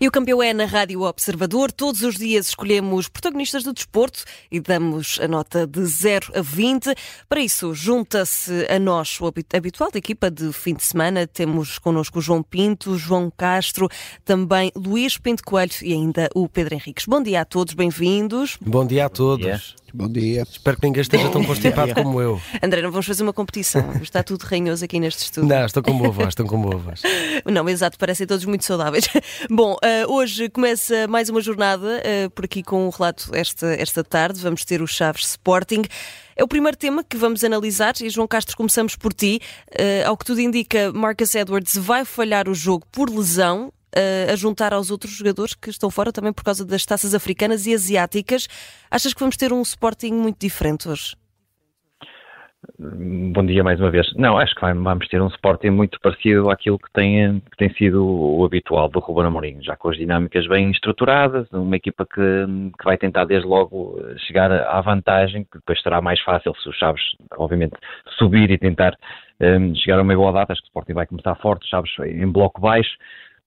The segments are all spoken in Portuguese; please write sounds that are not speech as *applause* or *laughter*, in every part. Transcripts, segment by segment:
E o campeão é na Rádio Observador. Todos os dias escolhemos protagonistas do desporto e damos a nota de 0 a 20. Para isso, junta-se a nós o habitual da equipa de fim de semana. Temos connosco o João Pinto, João Castro, também Luís Pinto Coelho e ainda o Pedro Henriques. Bom dia a todos, bem-vindos. Bom dia a todos. Bom dia. Espero que ninguém esteja tão constipado como eu. André, não vamos fazer uma competição. Está tudo ranhoso aqui neste estúdio. Não, estão com boa voz, estão com boa voz. *laughs* Não, exato, parecem todos muito saudáveis. *laughs* Bom, uh, hoje começa mais uma jornada uh, por aqui com um relato esta, esta tarde. Vamos ter o Chaves Sporting. É o primeiro tema que vamos analisar e, João Castro, começamos por ti. Uh, ao que tudo indica, Marcus Edwards vai falhar o jogo por lesão a juntar aos outros jogadores que estão fora também por causa das taças africanas e asiáticas. Achas que vamos ter um Sporting muito diferente hoje? Bom dia mais uma vez. Não, acho que vamos ter um Sporting muito parecido àquilo que tem, que tem sido o habitual do Ruben Amorim, já com as dinâmicas bem estruturadas, uma equipa que, que vai tentar desde logo chegar à vantagem, que depois será mais fácil se os Chaves, obviamente, subir e tentar um, chegar a uma igualdade. Acho que o Sporting vai começar forte, Chaves em bloco baixo,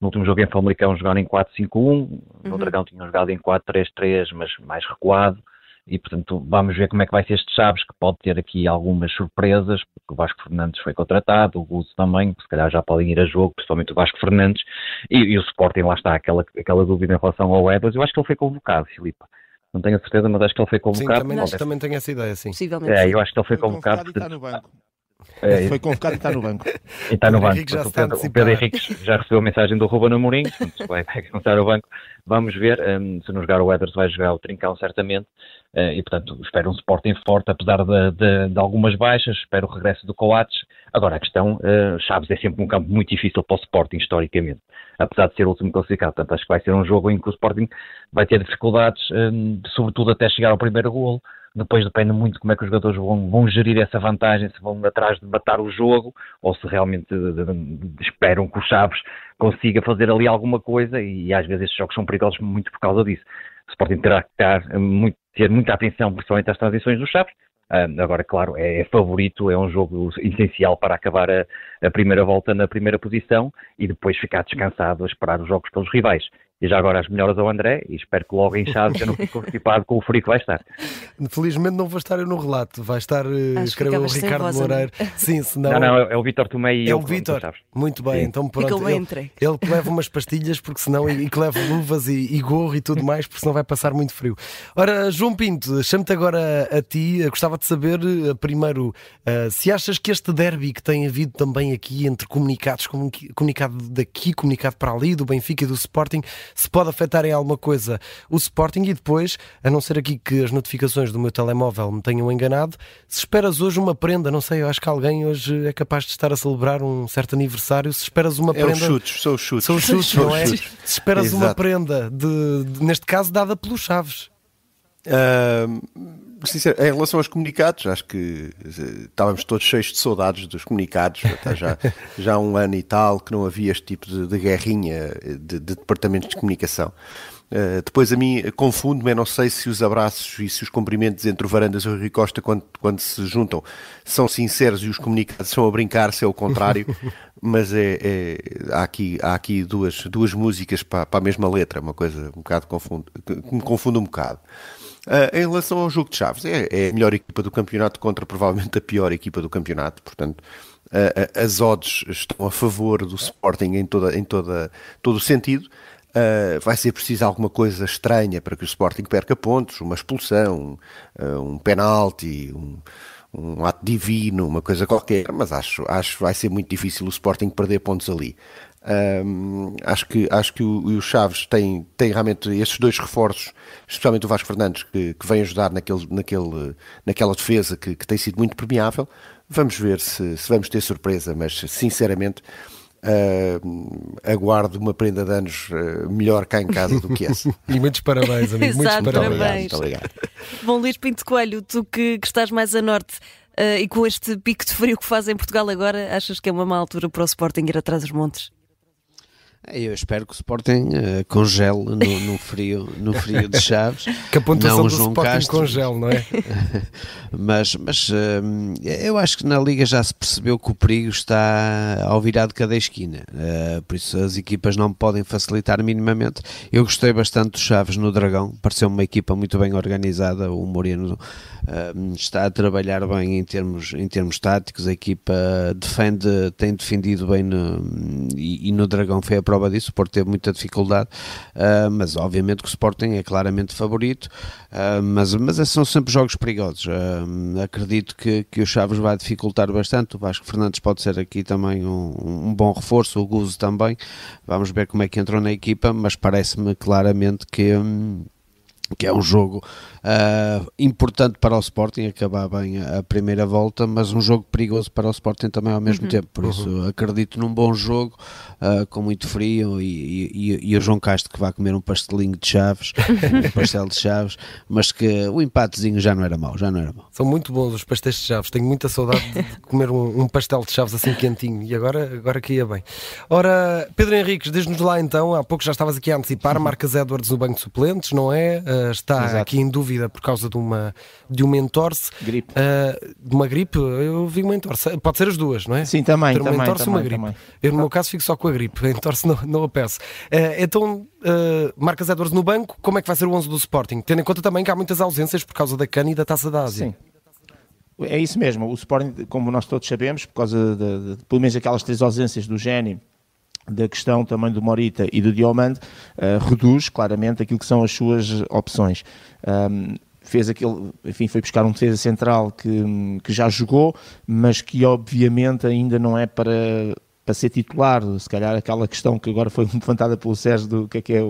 no último jogo em Famalicão jogaram em 4-5-1, uhum. no Dragão tinham jogado em 4-3-3, mas mais recuado. E, portanto, vamos ver como é que vai ser este Chaves, que pode ter aqui algumas surpresas, porque o Vasco Fernandes foi contratado, o Guzo também, se calhar já podem ir a jogo, principalmente o Vasco Fernandes, e, e o Sporting, lá está, aquela, aquela dúvida em relação ao Edwards, eu acho que ele foi convocado, Filipe. Não tenho a certeza, mas acho que ele foi convocado. Sim, também, também tenho essa ideia, sim. Possivelmente. É, eu acho que ele foi convocado. convocado está no banco. É, foi convocado e está no banco. E está no banco. O Pedro, o Pedro Henrique já recebeu a mensagem do Ruben Amorim, vai *laughs* começar o banco. Vamos ver, um, se não jogar o Edwards vai jogar o Trincão certamente, uh, e portanto espero um Sporting forte, apesar de, de, de, algumas baixas, espero o regresso do Coates. Agora a questão, uh, Chaves é sempre um campo muito difícil para o Sporting historicamente, apesar de ser o último classificado, portanto acho que vai ser um jogo em que o Sporting vai ter dificuldades, um, sobretudo até chegar ao primeiro golo, depois depende muito como é que os jogadores vão, vão gerir essa vantagem, se vão atrás de matar o jogo ou se realmente de, esperam que o Chaves consiga fazer ali alguma coisa e, às vezes estes jogos são perigosos muito por causa disso. O Sporting terá ter, muito, ter muita atenção, principalmente às transições dos Chaves, Uh, agora, claro, é, é, favorito, é um jogo essencial para acabar a, a, primeira volta na primeira posição e depois ficar descansado a esperar os jogos pelos rivais. E já agora as melhoras ao André e espero que logo em chave eu não fique *laughs* constipado com o frio que vai estar. Felizmente não vou estar eu no relato, vai estar, eh, Acho creio, o Ricardo Moreira. Sim, senão... Não, não, é o Vitor Tomei e É o Vitor, muito bem, Sim. então pronto. Ele, ele, que leva umas pastilhas, porque senão, e, e que leva luvas e, e, gorro e tudo mais, porque senão vai passar muito frio. Ora, João Pinto, chamo-te agora a, a ti, gostava de saber, eh, primeiro, uh, se achas que este derby que tem havido também aqui entre comunicados, comunicado daqui, comunicado para ali, do Benfica e do Sporting, se pode afetar em alguma coisa o Sporting e depois, a não ser aqui que as notificações do meu telemóvel me tenham enganado, se esperas hoje uma prenda, não sei, eu acho que alguém hoje é capaz de estar a celebrar um certo aniversário, se esperas uma prenda... É os chutes, são os chutes. São os chutes, não é? Se esperas Exato. uma prenda, de, de, neste caso dada pelos Chaves. Uh, sincero, em relação aos comunicados, acho que eh, estávamos todos cheios de saudades dos comunicados, já, *laughs* já há um ano e tal que não havia este tipo de, de guerrinha de, de departamentos de comunicação. Uh, depois a mim confundo-me, não sei se os abraços e se os cumprimentos entre o Varandas e o Rui Costa, quando, quando se juntam, são sinceros e os comunicados são a brincar, se é o contrário, *laughs* mas é, é, há aqui, há aqui duas, duas músicas para, para a mesma letra, uma coisa um bocado confundo, que me confunde um bocado. Uh, em relação ao jogo de Chaves, é, é, a melhor equipa do campeonato contra provavelmente a pior equipa do campeonato, portanto, uh, as odds estão a favor do Sporting em, toda, em toda, todo o sentido. Uh, vai ser preciso alguma coisa estranha para que o Sporting perca pontos, uma expulsão, um penalti, um, um ato divino, uma coisa qualquer, mas acho, acho que vai ser muito difícil o Sporting perder pontos ali. Um, acho que, acho que o, o, Chaves tem, tem realmente estes dois reforços, especialmente o Vasco Fernandes, que, que vem ajudar naquele, naquele, naquela defesa que, que tem sido muito permeável. Vamos ver se, se vamos ter surpresa, mas sinceramente uh, aguardo uma prenda de anos uh, melhor cá em casa do que essa. *laughs* e muitos parabéns, amigo. muitos Exato, parabéns. parabéns. Muito obrigado. Bom, Luís Pinto Coelho, tu que, que estás mais a norte. Uh, e com este pico de frio que faz em Portugal agora, achas que é uma má altura para o Sporting ir atrás dos montes? Eu espero que o Sporting uh, congele no, no, frio, no frio de Chaves. *laughs* que a pontuação não do João Sporting Castro, congele, não é? *laughs* mas mas uh, eu acho que na Liga já se percebeu que o perigo está ao virar de cada esquina. Uh, por isso as equipas não podem facilitar minimamente. Eu gostei bastante do Chaves no Dragão. Pareceu uma equipa muito bem organizada. O Moreno está a trabalhar bem em termos, em termos táticos. A equipa defende, tem defendido bem no, e, e no Dragão foi a prova disso, o Porto teve muita dificuldade, uh, mas obviamente que o Sporting é claramente favorito, uh, mas, mas são sempre jogos perigosos. Uh, acredito que, que o Chaves vai dificultar bastante, o Vasco Fernandes pode ser aqui também um, um bom reforço, o Guzo também, vamos ver como é que entrou na equipa, mas parece-me claramente que... Um, que é um jogo uh, importante para o Sporting, acabar bem a primeira volta, mas um jogo perigoso para o Sporting também ao mesmo uhum. tempo. Por isso uhum. acredito num bom jogo, uh, com muito frio, e, e, e, o João Castro que vai comer um pastelinho de chaves, *laughs* um pastel de chaves, mas que o empatezinho já não era mau, já não era mau. São muito bons os pastéis de chaves, tenho muita saudade de *laughs* comer um, um pastel de chaves assim quentinho, e agora, agora que ia bem. Ora, Pedro Henriques, diz-nos lá então, há pouco já estavas aqui a antecipar, uhum. marcas Edwards no banco de suplentes, não é? Uh, está Exato. aqui em dúvida por causa de uma, de uma entorse. Gripe. Uh, de uma gripe, eu vi uma entorse. Pode ser as duas, não é? Sim, também. Ter uma também, entorse também, uma gripe. Também. Eu, no meu caso, fico só com a gripe. *laughs* A entorse não, não a peço. Uh, então, uh, marcas Edwards no banco, como é que vai ser o 11 do Sporting? Tendo em conta também que há muitas ausências por causa da cana e da taça da Ásia. Sim. É isso mesmo. O Sporting, como nós todos sabemos, por causa de, de pelo menos aquelas três ausências do Gênio da questão também do Morita e do Diomande, uh, reduz claramente aquilo que são as suas opções. Um, fez aquele, enfim, foi buscar um defesa central que, que já jogou, mas que obviamente ainda não é para para ser titular, se calhar aquela questão que agora foi *laughs* levantada pelo Sérgio do que é que é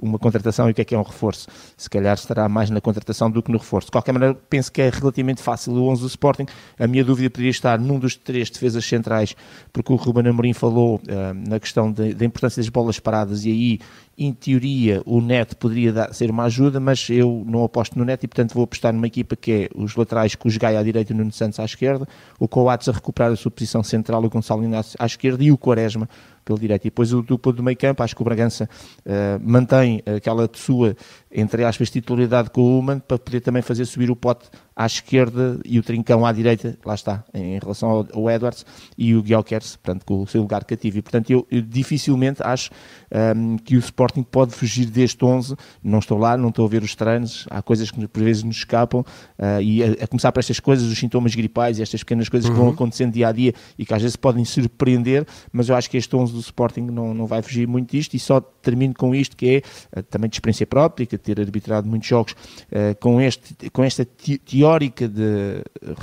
uma contratação e o que é que é um reforço, se calhar estará mais na contratação do que no reforço. De qualquer maneira, penso que é relativamente fácil o 11 do Sporting. A minha dúvida poderia estar num dos três defesas centrais, porque o Ruben Amorim falou uh, na questão da importância das bolas paradas e aí em teoria o Net poderia dar, ser uma ajuda, mas eu não aposto no Net e portanto vou apostar numa equipa que é os laterais com os Gaia à direita e o Nuno Santos à esquerda, o Coates a recuperar a sua posição central, o Gonçalo Inácio à esquerda e o Quaresma pelo direito. E depois o duplo do meio campo, acho que o Bragança uh, mantém aquela sua, entre aspas, titularidade com o Human para poder também fazer subir o pote à esquerda e o Trincão à direita, lá está, em relação ao, ao Edwards e o Guilherme, portanto, com o seu lugar cativo. E, portanto, eu, eu dificilmente acho um, ehm, que o Sporting pode fugir deste 11. Não estou lá, não estou a ver os treinos, há coisas que por vezes nos escapam uh, e a, a, começar por estas coisas, os sintomas gripais e estas pequenas coisas uhum. que vão uhum. acontecendo dia a dia e que às vezes podem surpreender, mas eu acho que este 11 do Sporting não, não vai fugir muito disto e só termino com isto que é uh, também de experiência própria, que ter arbitrado muitos jogos uh, com, este, com esta teórica de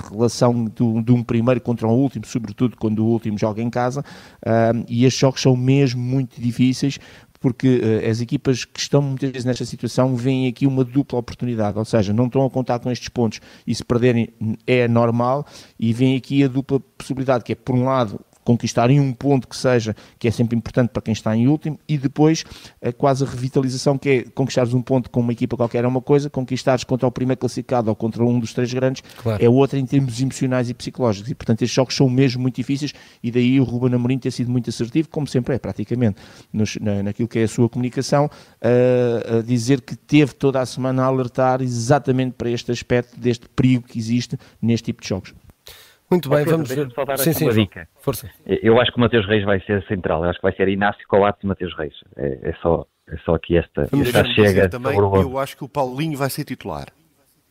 relação de um primeiro contra um último, sobretudo quando o último joga em casa, e estes jogos são mesmo muito difíceis porque uh, as equipas que estão muitas vezes nesta situação veem aqui uma dupla oportunidade, ou seja, não estão a contar com estes pontos e se perderem é normal e vem aqui a dupla possibilidade, que é por um lado conquistarem um ponto que seja, que é sempre importante para quem está em último, e depois a quase a revitalização, que é conquistares um ponto com uma equipa qualquer é uma coisa, conquistares contra o primeiro classificado ou contra um dos três grandes claro. é outra em termos emocionais e psicológicos. E portanto estes jogos são mesmo muito difíceis e daí o Ruben Amorim ter sido muito assertivo, como sempre é, praticamente, nos, na, naquilo que é a sua comunicação, a, a dizer que teve toda a semana a alertar exatamente para este aspecto deste perigo que existe neste tipo de jogos. Muito bem, Pedro, vamos ver. Só dar sim, sim, uma dica. Força. Eu acho que o Mateus Reis vai ser central. Eu acho que vai ser Inácio Coates e Mateus Reis. É, é, só, é só aqui esta, esta chega. Também, eu acho que o Paulinho vai ser titular.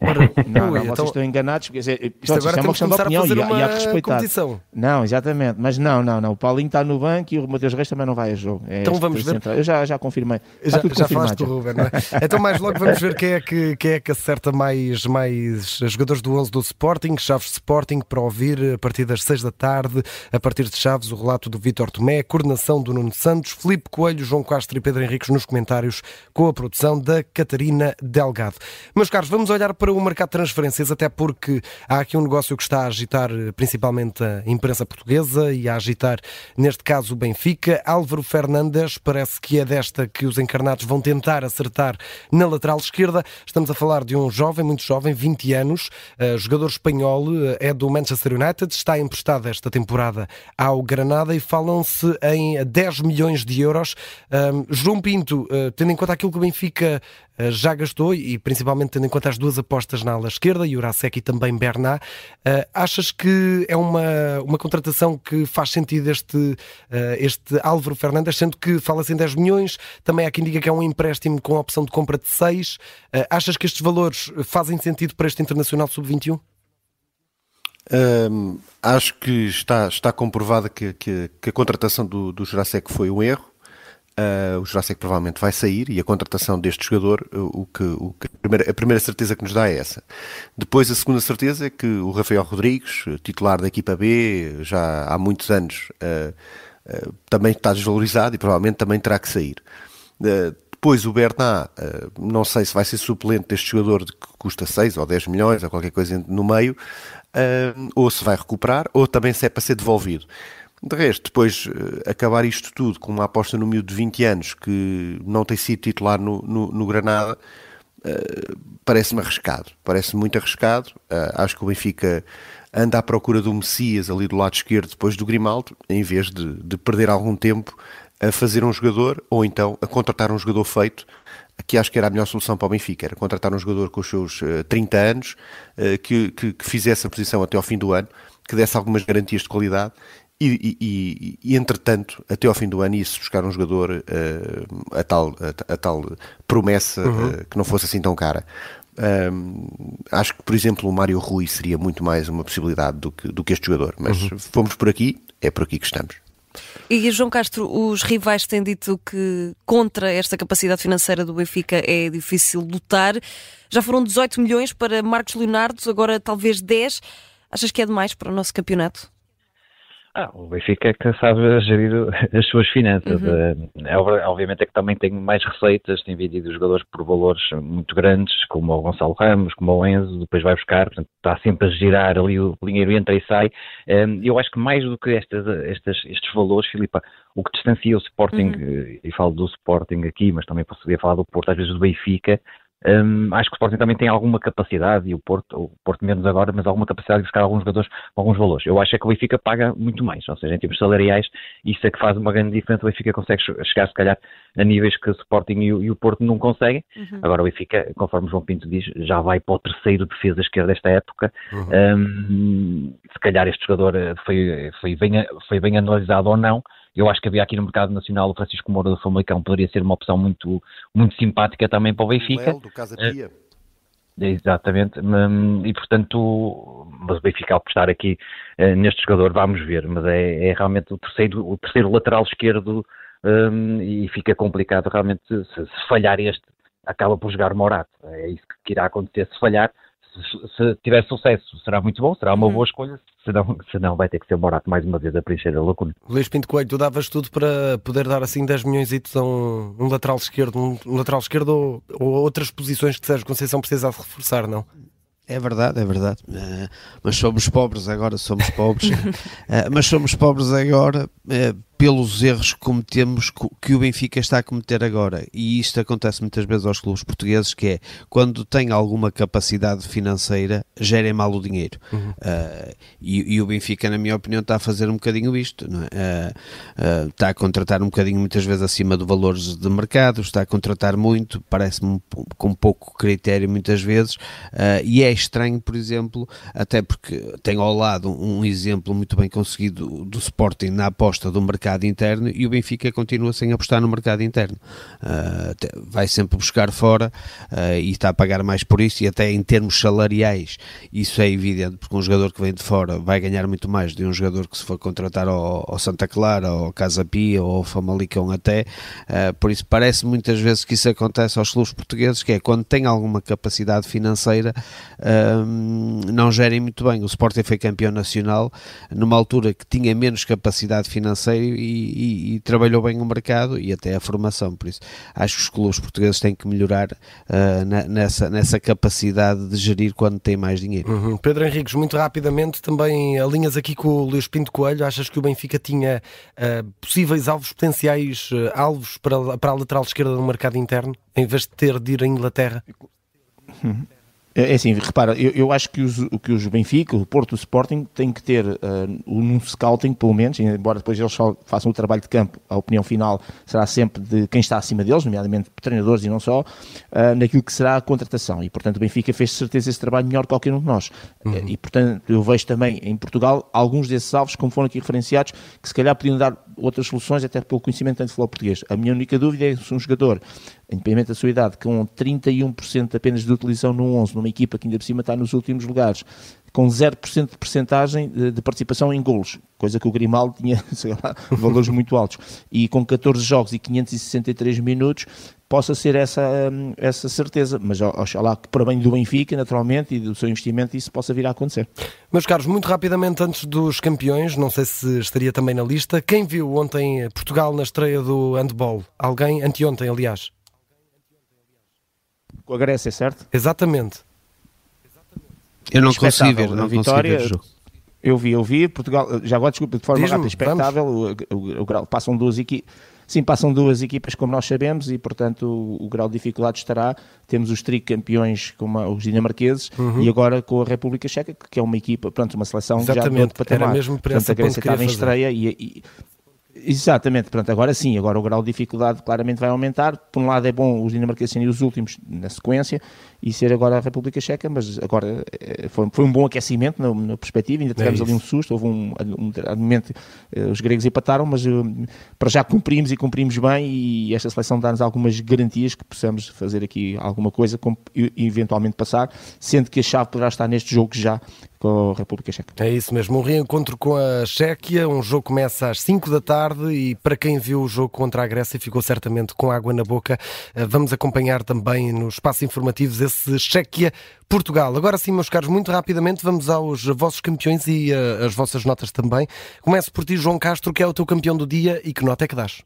Ora, *laughs* não, não, vocês então... estão enganados. Quer dizer, isto agora é uma questão de opinião e, e há que respeitar. Competição. Não, exatamente. Mas não, não, não. O Paulinho está no banco e o Mateus Reis também não vai a jogo. É então vamos ver. Central. Eu já, já confirmei. já, já falaste do Ruben, não é? *laughs* então mais logo vamos ver quem é que, quem é que acerta mais, mais jogadores do 11 do Sporting, Chaves Sporting, para ouvir a partir das 6 da tarde, a partir de Chaves, o relato do Vítor Tomé, coordenação do Nuno Santos, Felipe Coelho, João Castro e Pedro Henriques nos comentários, com a produção da Catarina Delgado. Meus caros, vamos olhar para para o mercado de transferências, até porque há aqui um negócio que está a agitar principalmente a imprensa portuguesa e a agitar, neste caso, o Benfica. Álvaro Fernandes parece que é desta que os encarnados vão tentar acertar na lateral esquerda. Estamos a falar de um jovem, muito jovem, 20 anos, uh, jogador espanhol, uh, é do Manchester United, está emprestado esta temporada ao Granada e falam-se em 10 milhões de euros. João Pinto, tendo em conta aquilo que o Benfica já gastou e principalmente tendo em conta as duas apostas na ala esquerda, Jurasek e também Bernat, achas que é uma, uma contratação que faz sentido este, este Álvaro Fernandes, sendo que fala-se em 10 milhões, também há quem diga que é um empréstimo com opção de compra de 6. achas que estes valores fazem sentido para este Internacional Sub-21? Um, acho que está, está comprovada que, que, que, a contratação do, do Jurassic foi um erro. Uh, o Jurassic provavelmente vai sair e a contratação deste jogador, o que, o que a, primeira, a, primeira, certeza que nos dá é essa. Depois, a segunda certeza é que o Rafael Rodrigues, titular da equipa B, já há muitos anos, uh, uh, também está desvalorizado e provavelmente também terá que sair. depois, o Bernat, não sei se vai ser suplente deste jogador que custa 6 ou 10 milhões ou qualquer coisa no meio ou se vai recuperar, ou também se é para ser devolvido. De resto, depois uh, acabar isto tudo com uma aposta no miúdo de 20 anos que não tem sido titular no, no, no Granada, uh, parece-me arriscado. Parece muito arriscado. Uh, acho que o Benfica anda à procura do Messias ali do lado esquerdo depois do Grimaldo, em vez de, de perder algum tempo a fazer um jogador ou então a contratar um jogador feito que acho que era a melhor solução para o Benfica, era contratar um jogador com os seus uh, 30 anos, uh, que, que, que, fizesse a posição até ao fim do ano, que desse algumas garantias de qualidade e, e, e, e entretanto, até ao fim do ano, ia-se buscar um jogador uh, a, tal, a, a tal promessa uhum. que não fosse assim tão cara. Um, acho que, por exemplo, o Mário Rui seria muito mais uma possibilidade do que, do que este jogador, mas uhum. fomos por aqui, é por aqui que estamos. E João Castro, os rivais têm dito que contra esta capacidade financeira do Benfica é difícil lutar. Já foram 18 milhões para Marcos Leonardo, agora talvez 10. Achas que é demais para o nosso campeonato? Ah, o Benfica é que sabe gerir *laughs* as suas finanças. Uhum. É, obviamente é que também tem mais receitas, tem vendido jogadores por valores muito grandes, como o Gonçalo Ramos, como o Enzo, depois vai buscar, portanto, está sempre a girar ali o dinheiro entra e sai. Ehm, eu acho que mais do que estas, estas, estes valores, Filipa, o que distancia o Sporting, uhum. e falo do Sporting aqui, mas também poderia falar do Porto, às vezes do Benfica, um, acho que o Sporting também tem alguma capacidade, e o Porto, o Porto menos agora, mas alguma capacidade de buscar alguns jogadores com alguns valores. Eu acho é que o Benfica paga muito mais, ou seja, em termos salariais, isso é que faz uma grande diferença. O Benfica consegue chegar, se calhar, a níveis que o Sporting e o, e o Porto não conseguem. Uhum. Agora, o Benfica, conforme o João Pinto diz, já vai para o terceiro defesa esquerda desta época. Uhum. Um, se calhar este jogador foi, foi, bem, foi bem analisado ou não eu acho que havia aqui no mercado nacional o Francisco Moura do Famalicão poderia ser uma opção muito, muito simpática também para o Benfica. O do Casa Pia. É, exatamente, hum, e portanto, mas o Benfica ao apostar aqui uh, neste jogador, vamos ver, mas é, é, realmente o terceiro, o terceiro lateral esquerdo um, e fica complicado realmente se, se, falhar este, acaba por jogar Morato, é isso que irá acontecer se falhar, se, se, tiver sucesso, será muito bom, será uma uhum. boa escolha, senão, senão vai ter que ser Morato mais uma vez a preencher a lacuna. Luís Pinto Coelho, tu davas tudo para poder dar assim 10 milhões a um, um lateral esquerdo, um, um lateral esquerdo ou, ou, outras posições que Sérgio Conceição precisa reforçar, não? É verdade, é verdade. Uh, mas somos pobres agora, somos pobres. uh, *laughs* mas somos pobres agora uh, pelos erros que cometemos, que o Benfica está a cometer agora. E isto acontece muitas vezes aos clubes portugueses, que é quando tem alguma capacidade financeira, gerem mal o dinheiro. Uhum. Uh, e, e, o Benfica, na minha opinião, está a fazer um bocadinho isto. É? Uh, uh, está a contratar um bocadinho, muitas vezes, acima de valores de mercado, está a contratar muito, parece-me com pouco critério, muitas vezes. e é estranho, por exemplo, até porque tenho ao lado um exemplo muito bem conseguido do Sporting na aposta do mercado mercado interno e o Benfica continua sem apostar no mercado interno. Uh, vai sempre buscar fora uh, e está a pagar mais por isso, e até em termos salariais, isso é evidente, porque um jogador que vem de fora vai ganhar muito mais de um jogador que se for contratar ao, ao Santa Clara, ao Casa Pia ou ao Famalicão até. Uh, por isso, parece muitas vezes que isso acontece aos clubes portugueses, que é quando tem alguma capacidade financeira, não gerem muito bem. O Sporting foi campeão nacional numa altura que tinha menos capacidade financeira e, e, trabalhou bem o mercado e até a formação. Por isso, acho que os clubes portugueses têm que melhorar uh, na, nessa, nessa capacidade de gerir quando têm mais dinheiro. Uhum. Pedro Henriques, muito rapidamente, também alinhas aqui com o Luís Pinto Coelho. Achas que o Benfica tinha uh, possíveis alvos, potenciais uh, alvos para, para a lateral esquerda no mercado interno, em vez de ter de ir à Inglaterra? Uhum. É, é assim, repara, eu, eu, acho que os, que os Benfica, o Porto, o Sporting têm que ter uh, um scouting, pelo menos, embora depois eles só façam o trabalho de campo, a opinião final será sempre de quem está acima deles, nomeadamente treinadores e não só, uh, naquilo que será a contratação. E, portanto, o Benfica fez certeza esse trabalho melhor que qualquer um de nós. Uhum. Uh, e, portanto, eu vejo também em Portugal alguns desses alvos, como foram aqui referenciados, que se calhar podiam dar outras soluções, até pelo conhecimento tanto de futebol português. A minha única dúvida é se um jogador independente da sua idade, com 31% apenas de utilização no 11, numa equipa que ainda por cima está nos últimos lugares, com 0% de percentagem de, de, participação em golos, coisa que o Grimaldo tinha *laughs* lá, valores *laughs* muito altos, e com 14 jogos e 563 minutos, possa ser essa, hum, essa certeza, mas oxalá que para bem do Benfica, naturalmente, e do seu investimento, isso possa vir a acontecer. Meus caros, muito rapidamente antes dos campeões, não sei se estaria também na lista, quem viu ontem Portugal na estreia do handball? Alguém? Anteontem, aliás com a Grécia, certo? Exatamente. Eu não consegui ver, não vitória, consegui ver Eu vi, eu vi. Portugal, já agora, desculpa, de forma rápida, expectável. O, o, o, grau, passam duas equipas. Sim, passam duas equipas, como nós sabemos, e portanto o, o grau de dificuldade estará. Temos os tricampeões, como os dinamarqueses, uhum. e agora com a República Checa, que é uma equipa, pronto, uma seleção Exatamente. já de patamar. Era mesmo para portanto, a Grécia estava em estreia e, e Exatamente, pronto, agora sim, agora o grau de dificuldade claramente vai aumentar. Por um lado é bom os dinamarqueses serem os últimos na sequência e ser agora a República Checa, mas agora eh, foi, foi um bom aquecimento na, na perspectiva, ainda tivemos é ali um susto, houve um, um, um momento, uh, os gregos empataram, mas uh, para já cumprimos e cumprimos bem e esta seleção dá-nos algumas garantias que possamos fazer aqui alguma coisa e eventualmente passar, sendo que a chave poderá estar neste jogo já com a República Checa. É isso mesmo, um reencontro com a Chequia, um jogo começa às 5 da tarde e para quem viu o jogo contra a Grécia ficou certamente com água na boca. Eh, vamos acompanhar também no espaço esse Chequia-Portugal. Agora sim, meus caros, muito rapidamente vamos aos vossos campeões e uh, as vossas notas também. Começo por ti, João Castro, que é o teu campeão do dia e que nota é que dás?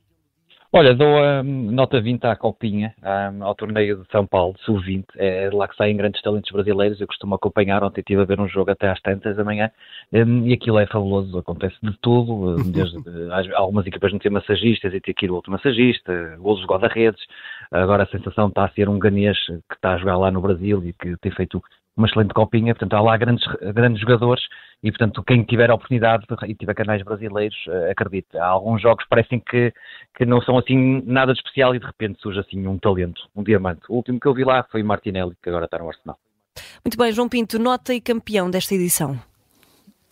Olha, dou um, nota 20 à Copinha, um, ao torneio de São Paulo, sub-20. É de lá que saem grandes talentos brasileiros. Eu costumo acompanhar. Ontem estive a ver um jogo até às tantas da manhã um, e aquilo é fabuloso. Acontece de tudo. Desde, *laughs* algumas equipas não têm massagistas e ter que ir outro massagista, golos de guarda-redes. Agora a sensação está a ser um ganês que está a jogar lá no Brasil e que tem feito uma excelente copinha, portanto há lá grandes, grandes jogadores e portanto quem tiver a oportunidade e tiver canais brasileiros, uh, acredite, há alguns jogos que parecem que, que não são assim nada de especial e de repente surge assim um talento, um diamante. O último que eu vi lá foi o Martinelli, que agora está no Arsenal. Muito bem, João Pinto, nota e campeão desta edição.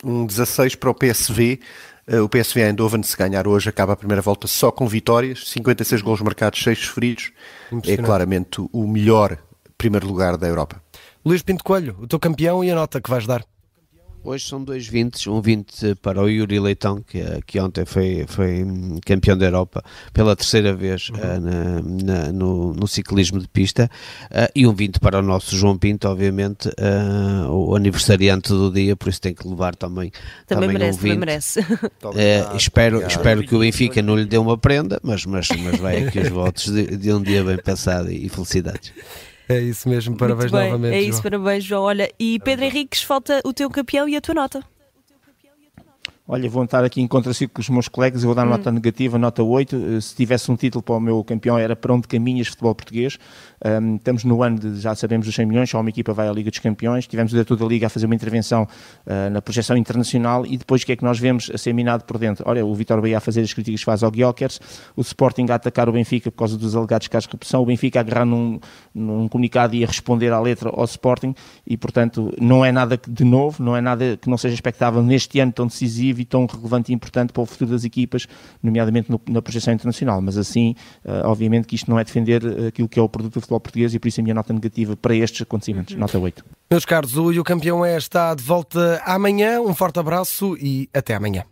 Um 16 para o PSV. Eh, o PSV Eindhoven, se ganhar hoje, acaba a primeira volta só com vitórias, 56 gols marcados, 6 sofridos. É claramente o melhor primeiro lugar da Europa. Luís Pinto Coelho, o teu campeão e a nota que vais dar? Hoje são dois 20, um 20 para o Yuri Leitão, que, que ontem foi, foi campeão da Europa pela terceira vez uhum. uh, na, na, no, no, ciclismo de pista, uh, e um 20 para o nosso João Pinto, obviamente, uh, o aniversariante do dia, por isso tem que levar também, também, também merece, um 20. Também merece. *laughs* espero, espero que o Benfica não lhe dê uma prenda, mas, mas, mas vai aqui os votos de, de um dia bem passado e felicidades. É isso mesmo, parabéns novamente. É isso, João. parabéns, João. Olha, e Pedro Henriques, falta o teu campeão e a tua nota. Olha, vou estar aqui em contraciclo com os meus colegas, eu vou dar hum. nota negativa, nota 8. Eh, se tivesse um título para o meu campeão era para onde caminhas futebol português. Um, estamos no ano de, já sabemos, dos 100 milhões, só uma equipa vai à Liga dos Campeões. Tivemos o diretor da Liga a fazer uma intervenção uh, na projeção internacional e depois o que é que nós vemos a ser minado por dentro? Olha, o Vitor Bahia a fazer as críticas que faz ao Guiokers, o Sporting a atacar o Benfica por causa dos alegados casos de corrupção, o Benfica a agarrar num, num comunicado e a responder à letra ao Sporting e, portanto, não é nada de novo, não é nada que não seja expectável neste ano tão decisivo e tão relevante e importante para o futuro das equipas, nomeadamente no, na projeção internacional. Mas assim, uh, obviamente que isto não é defender aquilo que é o produto do futebol futebol português e por isso a minha nota negativa para estes acontecimentos, nota 8. Meus caros, o E o Campeão é está de volta amanhã. Um forte abraço e até amanhã.